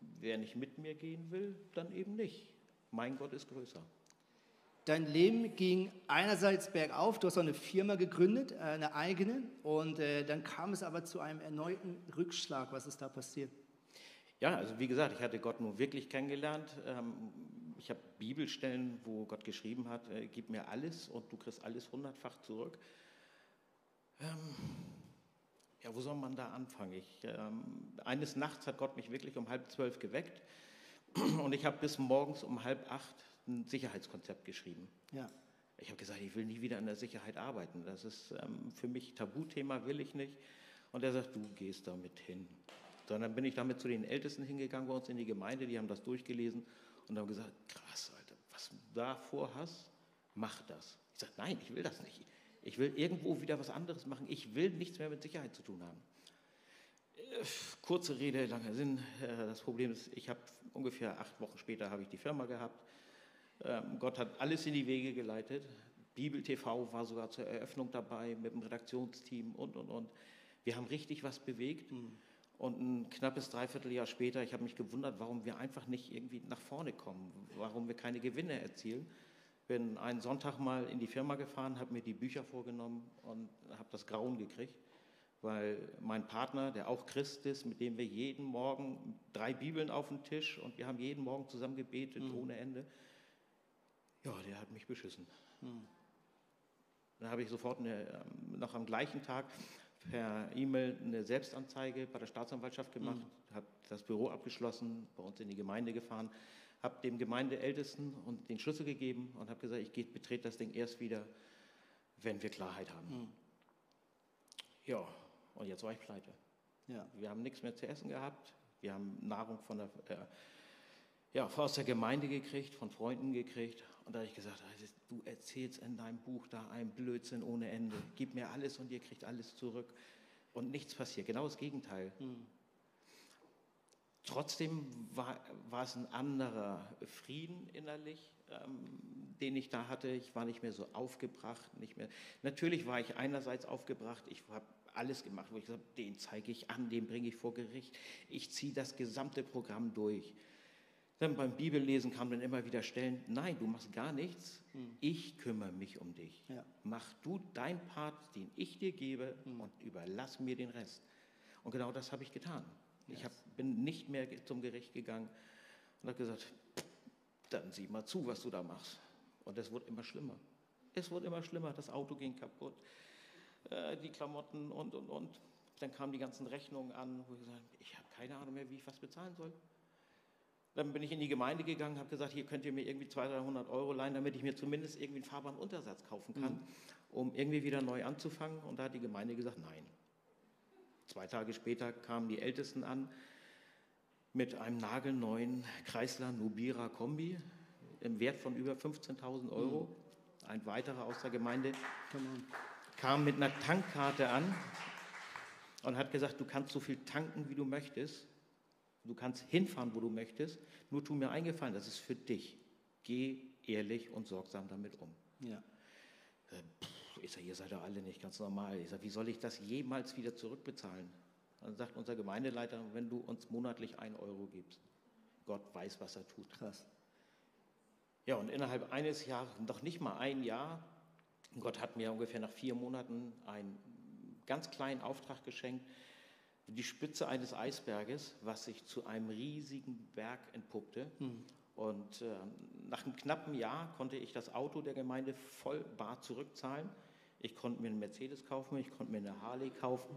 Speaker 2: wer nicht mit mir gehen will, dann eben nicht. Mein Gott ist größer.
Speaker 1: Dein Leben ging einerseits bergauf, du hast auch eine Firma gegründet, äh, eine eigene, und äh, dann kam es aber zu einem erneuten Rückschlag. Was ist da passiert?
Speaker 2: Ja, also wie gesagt, ich hatte Gott nur wirklich kennengelernt. Ich habe Bibelstellen, wo Gott geschrieben hat, äh, gib mir alles und du kriegst alles hundertfach zurück. Ähm, ja, wo soll man da anfangen? Ich, ähm, eines Nachts hat Gott mich wirklich um halb zwölf geweckt und ich habe bis morgens um halb acht ein Sicherheitskonzept geschrieben.
Speaker 1: Ja.
Speaker 2: Ich habe gesagt, ich will nie wieder in der Sicherheit arbeiten. Das ist ähm, für mich Tabuthema, will ich nicht. Und er sagt, du gehst damit hin. So, dann bin ich damit zu den Ältesten hingegangen bei uns in die Gemeinde, die haben das durchgelesen und haben gesagt, krass, Alter, was du da vorhast, mach das. Ich sage, nein, ich will das nicht. Ich will irgendwo wieder was anderes machen. Ich will nichts mehr mit Sicherheit zu tun haben. Äh, kurze Rede, langer Sinn. Äh, das Problem ist, ich habe ungefähr acht Wochen später habe ich die Firma gehabt. Ähm, Gott hat alles in die Wege geleitet. Bibel TV war sogar zur Eröffnung dabei mit dem Redaktionsteam und, und, und. Wir haben richtig was bewegt. Mhm. Und ein knappes Dreivierteljahr später, ich habe mich gewundert, warum wir einfach nicht irgendwie nach vorne kommen, warum wir keine Gewinne erzielen. Bin einen Sonntag mal in die Firma gefahren, habe mir die Bücher vorgenommen und habe das Grauen gekriegt, weil mein Partner, der auch Christ ist, mit dem wir jeden Morgen drei Bibeln auf den Tisch und wir haben jeden Morgen zusammen gebetet, mhm. ohne Ende, ja, der hat mich beschissen. Hm. Dann habe ich sofort eine, ähm, noch am gleichen Tag per E-Mail eine Selbstanzeige bei der Staatsanwaltschaft gemacht, mhm. habe das Büro abgeschlossen, bei uns in die Gemeinde gefahren, habe dem Gemeindeältesten und den Schlüssel gegeben und habe gesagt, ich betrete das Ding erst wieder, wenn wir Klarheit haben. Mhm. Ja, und jetzt war ich pleite. Ja. Wir haben nichts mehr zu essen gehabt, wir haben Nahrung von der, äh, ja, aus der Gemeinde gekriegt, von Freunden gekriegt und da habe ich gesagt, also, du erzählst in deinem Buch da einen Blödsinn ohne Ende. Gib mir alles und ihr kriegt alles zurück. Und nichts passiert. Genau das Gegenteil. Hm. Trotzdem war, war es ein anderer Frieden innerlich, ähm, den ich da hatte. Ich war nicht mehr so aufgebracht. Nicht mehr. Natürlich war ich einerseits aufgebracht. Ich habe alles gemacht, wo ich gesagt habe, den zeige ich an, den bringe ich vor Gericht. Ich ziehe das gesamte Programm durch. Dann beim Bibellesen kam dann immer wieder Stellen, nein, du machst gar nichts, hm. ich kümmere mich um dich. Ja. Mach du deinen Part, den ich dir gebe hm. und überlass mir den Rest. Und genau das habe ich getan. Yes. Ich hab, bin nicht mehr zum Gericht gegangen und habe gesagt, dann sieh mal zu, was du da machst. Und es wurde immer schlimmer. Es wurde immer schlimmer, das Auto ging kaputt, äh, die Klamotten und, und, und. Dann kamen die ganzen Rechnungen an, wo ich gesagt habe, ich habe keine Ahnung mehr, wie ich was bezahlen soll. Dann bin ich in die Gemeinde gegangen, habe gesagt, hier könnt ihr mir irgendwie 200, 300 Euro leihen, damit ich mir zumindest irgendwie einen fahrbaren Untersatz kaufen kann, mhm. um irgendwie wieder neu anzufangen. Und da hat die Gemeinde gesagt, nein. Zwei Tage später kamen die Ältesten an mit einem nagelneuen Chrysler Nubira Kombi im Wert von über 15.000 Euro. Mhm. Ein weiterer aus der Gemeinde kam mit einer Tankkarte an und hat gesagt, du kannst so viel tanken, wie du möchtest. Du kannst hinfahren, wo du möchtest, nur tu mir eingefallen, das ist für dich. Geh ehrlich und sorgsam damit um. Ja. Äh, ich sage, ihr seid doch alle nicht ganz normal. Ich sage, wie soll ich das jemals wieder zurückbezahlen? Dann sagt unser Gemeindeleiter, wenn du uns monatlich ein Euro gibst. Gott weiß, was er tut. Krass. Ja, und innerhalb eines Jahres, noch nicht mal ein Jahr, Gott hat mir ungefähr nach vier Monaten einen ganz kleinen Auftrag geschenkt, die Spitze eines Eisberges, was sich zu einem riesigen Berg entpuppte. Mhm. Und äh, nach einem knappen Jahr konnte ich das Auto der Gemeinde voll bar zurückzahlen. Ich konnte mir einen Mercedes kaufen, ich konnte mir eine Harley kaufen.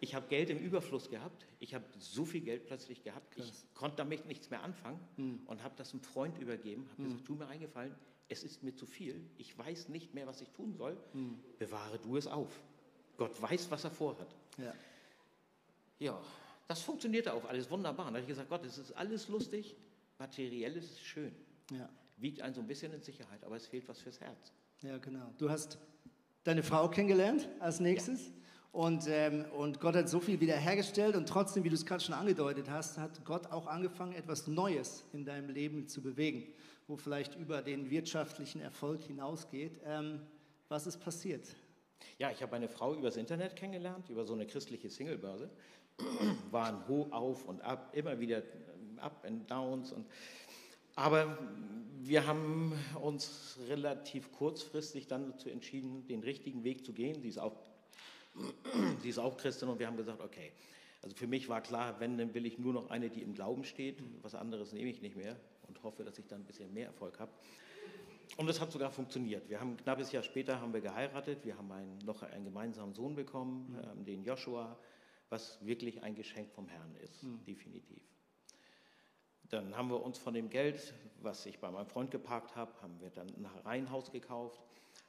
Speaker 2: Ich habe Geld im Überfluss gehabt. Ich habe so viel Geld plötzlich gehabt. Krass. Ich konnte damit nichts mehr anfangen mhm. und habe das einem Freund übergeben. Habe mhm. gesagt, tu mir eingefallen, es ist mir zu viel. Ich weiß nicht mehr, was ich tun soll. Mhm. Bewahre du es auf. Gott weiß, was er vorhat. Ja. Ja, das funktionierte auch alles wunderbar. Da habe ich gesagt, Gott, es ist alles lustig, materiell ist es schön. Ja. Wiegt einen so ein bisschen in Sicherheit, aber es fehlt was fürs Herz.
Speaker 1: Ja, genau. Du hast deine Frau kennengelernt als nächstes. Ja. Und, ähm, und Gott hat so viel wiederhergestellt und trotzdem, wie du es gerade schon angedeutet hast, hat Gott auch angefangen, etwas Neues in deinem Leben zu bewegen, wo vielleicht über den wirtschaftlichen Erfolg hinausgeht. Ähm, was ist passiert?
Speaker 2: Ja, ich habe eine Frau übers Internet kennengelernt, über so eine christliche Singlebörse. Waren hoch auf und ab, immer wieder ähm, Up and Downs. Und, aber wir haben uns relativ kurzfristig dann dazu entschieden, den richtigen Weg zu gehen. Sie ist auch, sie ist auch Christin und wir haben gesagt, okay. Also für mich war klar, wenn, dann will ich nur noch eine, die im Glauben steht. Was anderes nehme ich nicht mehr und hoffe, dass ich dann ein bisschen mehr Erfolg habe. Und es hat sogar funktioniert. Wir haben ein knappes Jahr später haben wir geheiratet. Wir haben einen, noch einen gemeinsamen Sohn bekommen, mhm. ähm, den Joshua, was wirklich ein Geschenk vom Herrn ist, mhm. definitiv. Dann haben wir uns von dem Geld, was ich bei meinem Freund geparkt habe, haben wir dann ein Reihenhaus gekauft.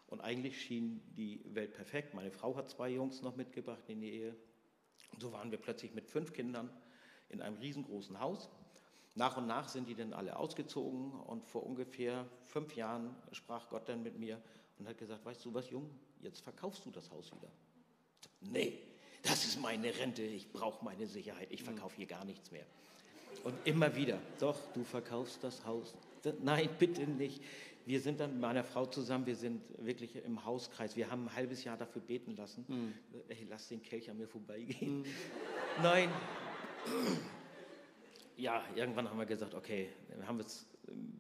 Speaker 2: Und eigentlich schien die Welt perfekt. Meine Frau hat zwei Jungs noch mitgebracht in die Ehe. Und so waren wir plötzlich mit fünf Kindern in einem riesengroßen Haus. Nach und nach sind die dann alle ausgezogen und vor ungefähr fünf Jahren sprach Gott dann mit mir und hat gesagt, weißt du was, Jung, jetzt verkaufst du das Haus wieder. Nee, das ist meine Rente, ich brauche meine Sicherheit, ich verkaufe hier gar nichts mehr. Und immer wieder, doch, du verkaufst das Haus. Nein, bitte nicht. Wir sind dann mit meiner Frau zusammen, wir sind wirklich im Hauskreis. Wir haben ein halbes Jahr dafür beten lassen. Mhm. Ey, lass den Kelch an mir vorbeigehen. Mhm. Nein, ja, irgendwann haben wir gesagt, okay, wir haben jetzt ähm,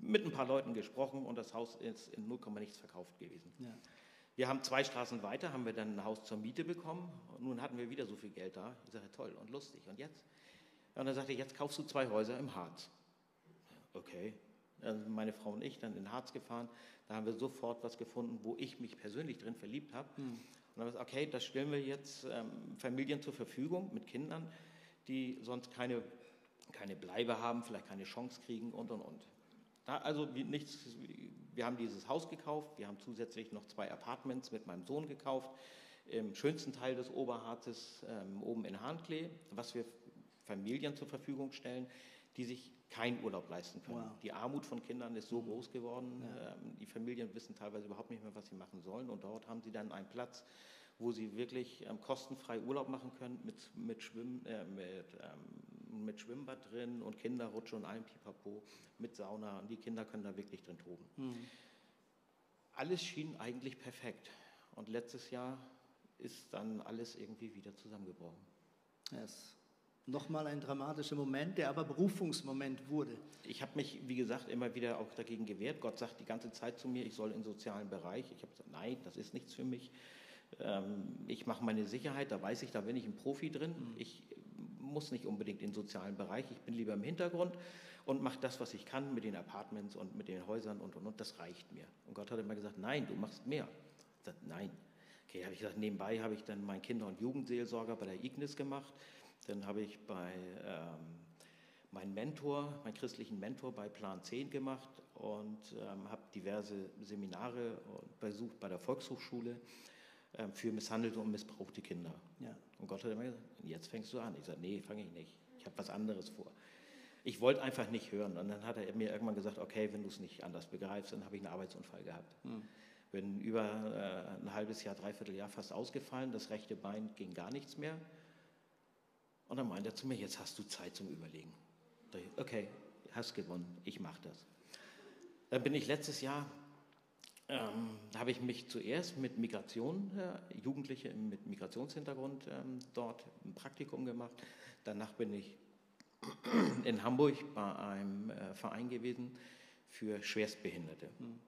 Speaker 2: mit ein paar Leuten gesprochen und das Haus ist in 0, nichts verkauft gewesen. Ja. Wir haben zwei Straßen weiter, haben wir dann ein Haus zur Miete bekommen und nun hatten wir wieder so viel Geld da. Ich sage, toll und lustig. Und jetzt? Und dann sagte ich, jetzt kaufst du zwei Häuser im Harz. Okay. Dann meine Frau und ich dann in Harz gefahren. Da haben wir sofort was gefunden, wo ich mich persönlich drin verliebt habe. Hm. Und dann haben wir gesagt, okay, das stellen wir jetzt ähm, Familien zur Verfügung mit Kindern, die sonst keine keine Bleibe haben, vielleicht keine Chance kriegen und und und. Da also nichts, wir haben dieses Haus gekauft, wir haben zusätzlich noch zwei Apartments mit meinem Sohn gekauft, im schönsten Teil des Oberharzes, ähm, oben in Hahnklee, was wir Familien zur Verfügung stellen, die sich keinen Urlaub leisten können. Wow. Die Armut von Kindern ist so mhm. groß geworden, ja. ähm, die Familien wissen teilweise überhaupt nicht mehr, was sie machen sollen und dort haben sie dann einen Platz, wo sie wirklich ähm, kostenfrei Urlaub machen können mit, mit, Schwimm, äh, mit, ähm, mit Schwimmbad drin und Kinderrutsche und allem Pipapo, mit Sauna. Und die Kinder können da wirklich drin toben. Mhm. Alles schien eigentlich perfekt. Und letztes Jahr ist dann alles irgendwie wieder zusammengebrochen.
Speaker 1: Yes. Nochmal ein dramatischer Moment, der aber Berufungsmoment wurde.
Speaker 2: Ich habe mich, wie gesagt, immer wieder auch dagegen gewehrt. Gott sagt die ganze Zeit zu mir, ich soll in den sozialen Bereich. Ich habe gesagt, nein, das ist nichts für mich. Ähm, ich mache meine Sicherheit, da weiß ich, da bin ich ein Profi drin. Mhm. Ich muss nicht unbedingt in den sozialen Bereich, ich bin lieber im Hintergrund und mache das, was ich kann mit den Apartments und mit den Häusern und und und. Das reicht mir. Und Gott hat immer gesagt, nein, du machst mehr. Ich sagte, nein. Okay, habe ich gesagt, nebenbei habe ich dann meinen Kinder- und Jugendseelsorger bei der Ignis gemacht. Dann habe ich bei ähm, meinen Mentor, meinen christlichen Mentor bei Plan 10 gemacht und ähm, habe diverse Seminare besucht bei der Volkshochschule für misshandelte und missbrauchte Kinder. Ja. Und Gott hat immer gesagt, jetzt fängst du an. Ich sage, nee, fange ich nicht. Ich habe was anderes vor. Ich wollte einfach nicht hören. Und dann hat er mir irgendwann gesagt, okay, wenn du es nicht anders begreifst, dann habe ich einen Arbeitsunfall gehabt. Hm. Bin über äh, ein halbes Jahr, dreiviertel Jahr fast ausgefallen. Das rechte Bein ging gar nichts mehr. Und dann meinte er zu mir, jetzt hast du Zeit zum Überlegen. Okay, hast gewonnen, ich mache das. Dann bin ich letztes Jahr ähm, habe ich mich zuerst mit Migration, äh, Jugendliche mit Migrationshintergrund ähm, dort ein Praktikum gemacht. Danach bin ich in Hamburg bei einem äh, Verein gewesen für Schwerstbehinderte. Mhm.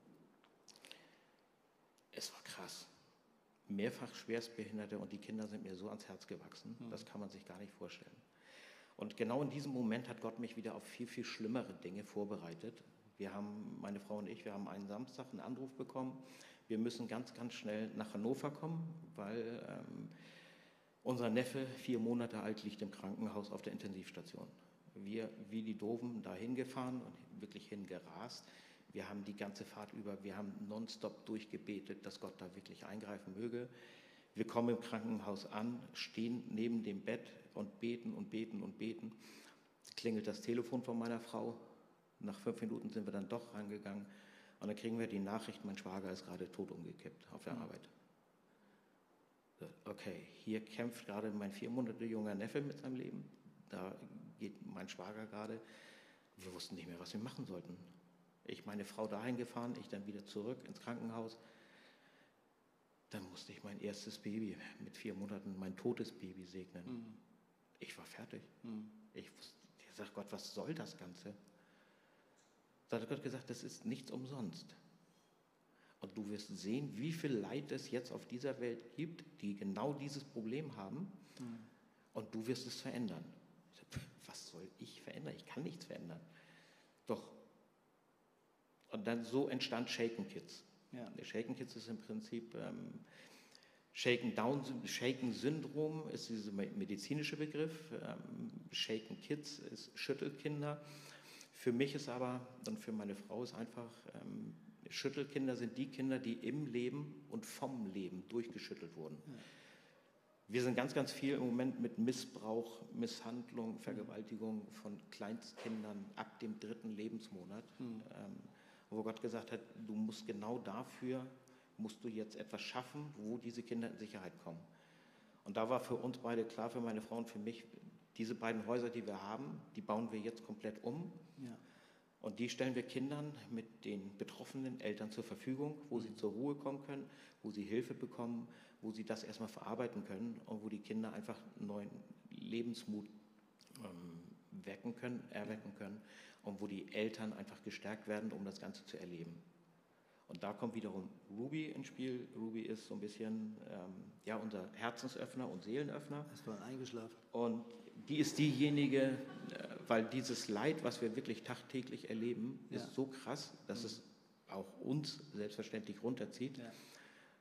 Speaker 2: Es war krass. Mehrfach Schwerstbehinderte und die Kinder sind mir so ans Herz gewachsen, mhm. das kann man sich gar nicht vorstellen. Und genau in diesem Moment hat Gott mich wieder auf viel, viel schlimmere Dinge vorbereitet, wir haben, meine Frau und ich, wir haben einen Samstag einen Anruf bekommen. Wir müssen ganz, ganz schnell nach Hannover kommen, weil ähm, unser Neffe, vier Monate alt, liegt im Krankenhaus auf der Intensivstation. Wir, wie die Doofen, da hingefahren und wirklich hingerast. Wir haben die ganze Fahrt über, wir haben nonstop durchgebetet, dass Gott da wirklich eingreifen möge. Wir kommen im Krankenhaus an, stehen neben dem Bett und beten und beten und beten. Klingelt das Telefon von meiner Frau, nach fünf Minuten sind wir dann doch rangegangen und dann kriegen wir die Nachricht, mein Schwager ist gerade tot umgekippt auf der mhm. Arbeit. Okay, hier kämpft gerade mein vier Monate junger Neffe mit seinem Leben. Da geht mein Schwager gerade. Wir wussten nicht mehr, was wir machen sollten. Ich meine Frau dahin gefahren, ich dann wieder zurück ins Krankenhaus. Dann musste ich mein erstes Baby mit vier Monaten, mein totes Baby segnen. Mhm. Ich war fertig. Mhm. Ich, ich sagte, Gott, was soll das Ganze? Da hat Gott gesagt, das ist nichts umsonst. Und du wirst sehen, wie viel Leid es jetzt auf dieser Welt gibt, die genau dieses Problem haben. Mhm. Und du wirst es verändern. Was soll ich verändern? Ich kann nichts verändern. Doch. Und dann so entstand Shaken Kids. Ja. Shaken Kids ist im Prinzip ähm, Shaken Down, Shaken Syndrom ist dieser medizinische Begriff. Ähm, Shaken Kids ist Schüttelkinder. Für mich ist aber und für meine Frau ist einfach ähm, Schüttelkinder sind die Kinder, die im Leben und vom Leben durchgeschüttelt wurden. Ja. Wir sind ganz, ganz viel im Moment mit Missbrauch, Misshandlung, Vergewaltigung von Kleinstkindern ab dem dritten Lebensmonat, mhm. ähm, wo Gott gesagt hat, du musst genau dafür, musst du jetzt etwas schaffen, wo diese Kinder in Sicherheit kommen. Und da war für uns beide klar, für meine Frau und für mich, diese beiden Häuser, die wir haben, die bauen wir jetzt komplett um. Ja. Und die stellen wir Kindern mit den betroffenen Eltern zur Verfügung, wo sie zur Ruhe kommen können, wo sie Hilfe bekommen, wo sie das erstmal verarbeiten können und wo die Kinder einfach neuen Lebensmut ähm, wecken können, erwecken können und wo die Eltern einfach gestärkt werden, um das Ganze zu erleben. Und da kommt wiederum Ruby ins Spiel. Ruby ist so ein bisschen ähm, ja, unser Herzensöffner und Seelenöffner.
Speaker 1: Es war eingeschlafen.
Speaker 2: Und die ist diejenige, äh, weil dieses Leid, was wir wirklich tagtäglich erleben, ja. ist so krass, dass mhm. es auch uns selbstverständlich runterzieht. Ja.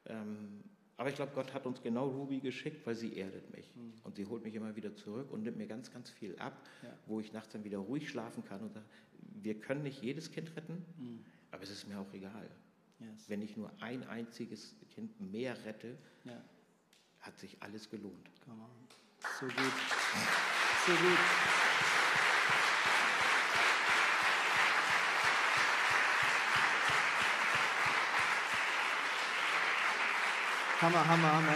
Speaker 2: Ähm, aber ich glaube, Gott hat uns genau Ruby geschickt, weil sie erdet mich. Mhm. Und sie holt mich immer wieder zurück und nimmt mir ganz, ganz viel ab, ja. wo ich nachts dann wieder ruhig schlafen kann und sage, wir können nicht jedes Kind retten, mhm. aber es ist mir auch egal. Yes. Wenn ich nur ein einziges Kind mehr rette, ja. hat sich alles gelohnt.
Speaker 1: So gut. So gut. Hammer, Hammer, Hammer.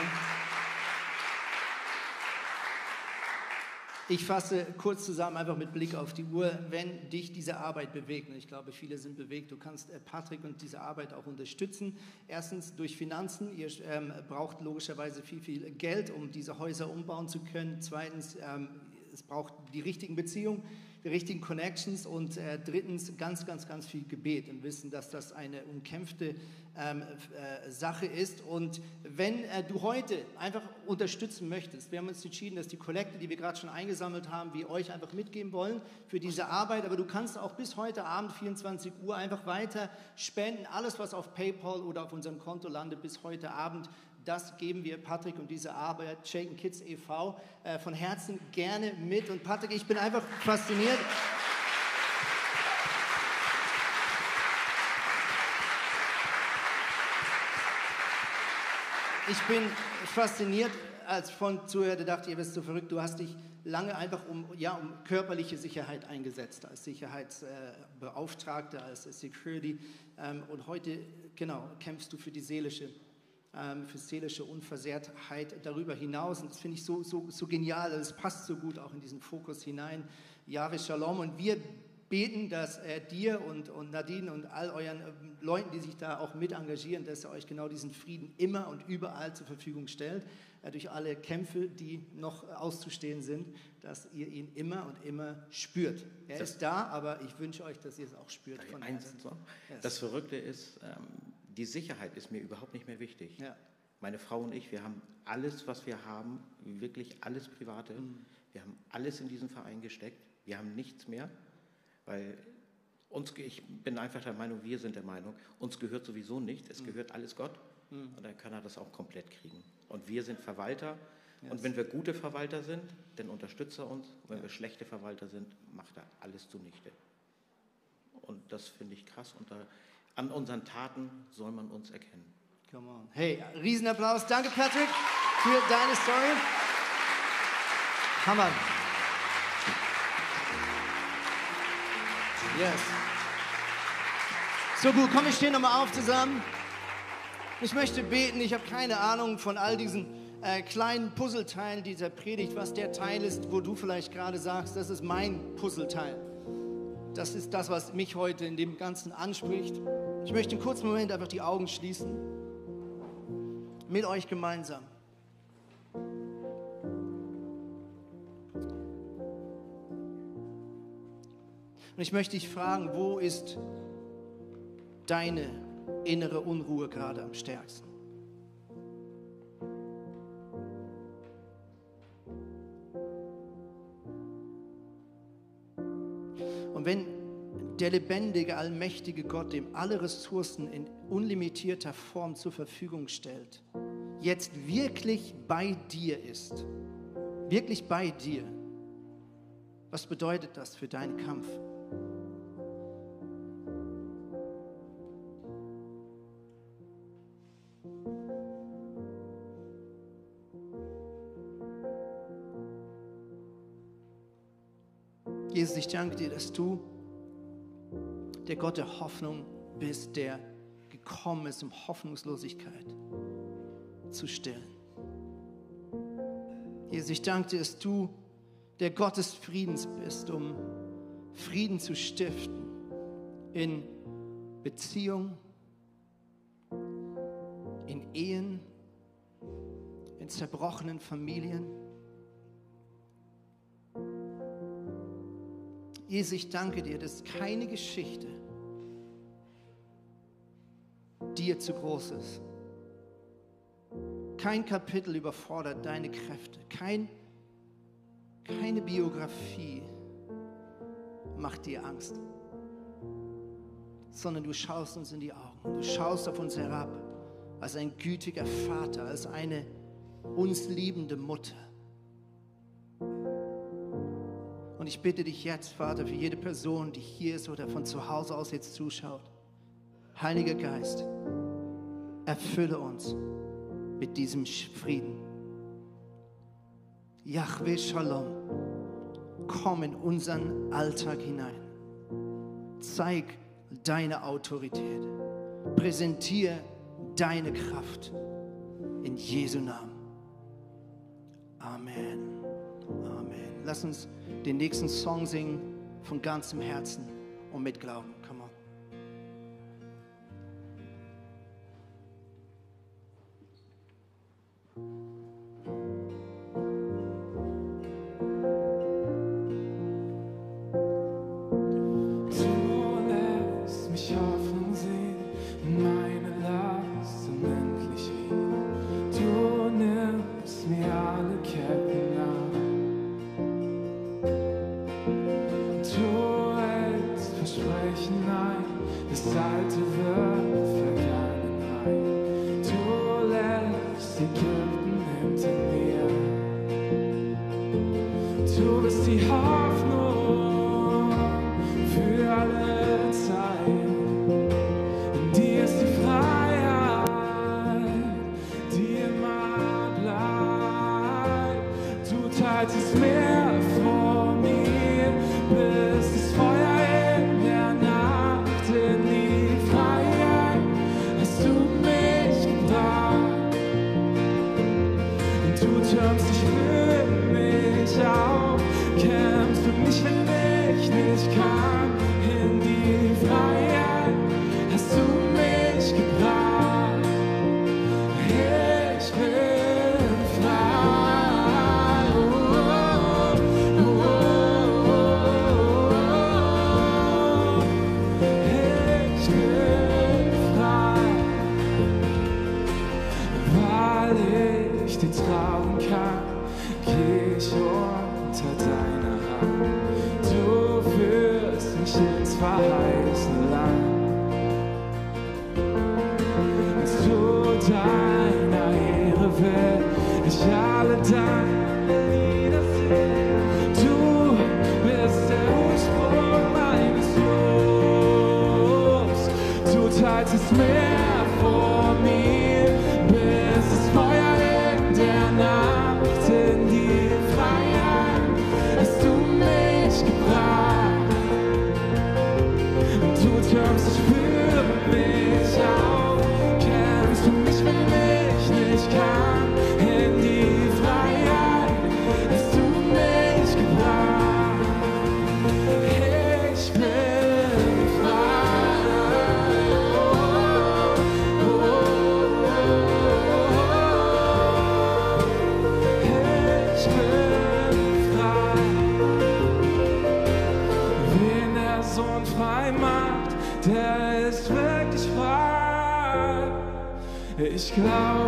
Speaker 1: Ich fasse kurz zusammen, einfach mit Blick auf die Uhr, wenn dich diese Arbeit bewegt, und ich glaube, viele sind bewegt, du kannst äh, Patrick und diese Arbeit auch unterstützen. Erstens durch Finanzen, ihr ähm, braucht logischerweise viel, viel Geld, um diese Häuser umbauen zu können. Zweitens, ähm, es braucht die richtigen Beziehungen die richtigen Connections und äh, drittens ganz, ganz, ganz viel Gebet und wissen, dass das eine umkämpfte ähm, äh, Sache ist. Und wenn äh, du heute einfach unterstützen möchtest, wir haben uns entschieden, dass die Kollekte, die wir gerade schon eingesammelt haben, wir euch einfach mitgeben wollen für diese Arbeit. Aber du kannst auch bis heute Abend 24 Uhr einfach weiter spenden. Alles, was auf PayPal oder auf unserem Konto landet, bis heute Abend das geben wir Patrick und diese Arbeit, Shaken Kids e.V., äh, von Herzen gerne mit. Und Patrick, ich bin einfach fasziniert. Ich bin fasziniert, als von Zuhörte dachte, ihr bist so verrückt, du hast dich lange einfach um, ja, um körperliche Sicherheit eingesetzt, als Sicherheitsbeauftragter, als Security. Ähm, und heute, genau, kämpfst du für die seelische ähm, für seelische Unversehrtheit darüber hinaus. Und das finde ich so, so, so genial, es passt so gut auch in diesen Fokus hinein. Jahre Shalom. Und wir beten, dass äh, dir und, und Nadine und all euren äh, Leuten, die sich da auch mit engagieren, dass er euch genau diesen Frieden immer und überall zur Verfügung stellt, äh, durch alle Kämpfe, die noch auszustehen sind, dass ihr ihn immer und immer spürt. Er das ist da, aber ich wünsche euch, dass ihr es auch spürt.
Speaker 2: Von Herzen. Das Verrückte ist, ähm, die Sicherheit ist mir überhaupt nicht mehr wichtig. Ja. Meine Frau und ich, wir haben alles, was wir haben, wirklich alles Private. Mhm. Wir haben alles in diesen Verein gesteckt. Wir haben nichts mehr, weil uns, ich bin einfach der Meinung, wir sind der Meinung, uns gehört sowieso nichts. Es mhm. gehört alles Gott. Mhm. Und dann kann er das auch komplett kriegen. Und wir sind Verwalter. Yes. Und wenn wir gute Verwalter sind, dann unterstützt er uns. Und wenn ja. wir schlechte Verwalter sind, macht er alles zunichte. Und das finde ich krass. Und da an unseren Taten soll man uns erkennen.
Speaker 1: Come on. Hey, Riesenapplaus. Danke, Patrick, für deine Story. Hammer. Yes. So gut, komm, wir stehen nochmal auf zusammen. Ich möchte beten. Ich habe keine Ahnung von all diesen äh, kleinen Puzzleteilen dieser Predigt, was der Teil ist, wo du vielleicht gerade sagst, das ist mein Puzzleteil. Das ist das, was mich heute in dem Ganzen anspricht. Ich möchte einen kurzen Moment einfach die Augen schließen. Mit euch gemeinsam. Und ich möchte dich fragen, wo ist deine innere Unruhe gerade am stärksten? Der lebendige, allmächtige Gott, dem alle Ressourcen in unlimitierter Form zur Verfügung stellt, jetzt wirklich bei dir ist, wirklich bei dir, was bedeutet das für deinen Kampf? Jesus, ich danke dir, dass du der Gott der Hoffnung bist, der gekommen ist, um Hoffnungslosigkeit zu stillen. Jesus, ich danke dir, dass du der Gott des Friedens bist, um Frieden zu stiften in Beziehungen, in Ehen, in zerbrochenen Familien. Jesus, ich danke dir, dass keine Geschichte dir zu groß ist. Kein Kapitel überfordert deine Kräfte. Kein, keine Biografie macht dir Angst. Sondern du schaust uns in die Augen. Du schaust auf uns herab als ein gütiger Vater, als eine uns liebende Mutter. Und ich bitte dich jetzt, Vater, für jede Person, die hier ist oder von zu Hause aus jetzt zuschaut, Heiliger Geist, erfülle uns mit diesem Frieden. Yahweh Shalom, komm in unseren Alltag hinein. Zeig deine Autorität. Präsentiere deine Kraft. In Jesu Namen. Lass uns den nächsten Song singen von ganzem Herzen und mit Glauben.
Speaker 3: Weil ich dir trauen kann, geh ich unter deiner Hand. Du führst mich ins verheißene Land. Und zu deiner Ehre will ich alle deine Lieder singen. Du bist der Ursprung meines Lobs. Du teilst es Meer Ich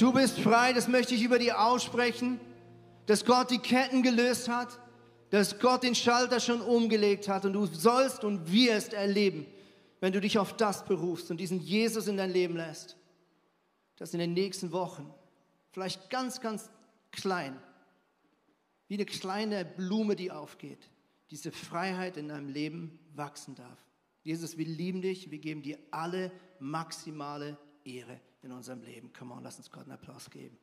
Speaker 1: du bist frei, das möchte ich über dir aussprechen, dass Gott die Ketten gelöst hat, dass Gott den Schalter schon umgelegt hat und du sollst und wirst erleben, wenn du dich auf das berufst und diesen Jesus in dein Leben lässt, dass in den nächsten Wochen, vielleicht ganz, ganz klein, wie eine kleine Blume, die aufgeht, diese Freiheit in deinem Leben wachsen darf. Jesus, wir lieben dich, wir geben dir alle maximale Ehre in unserem Leben. Come on, lass uns Gott einen Applaus geben.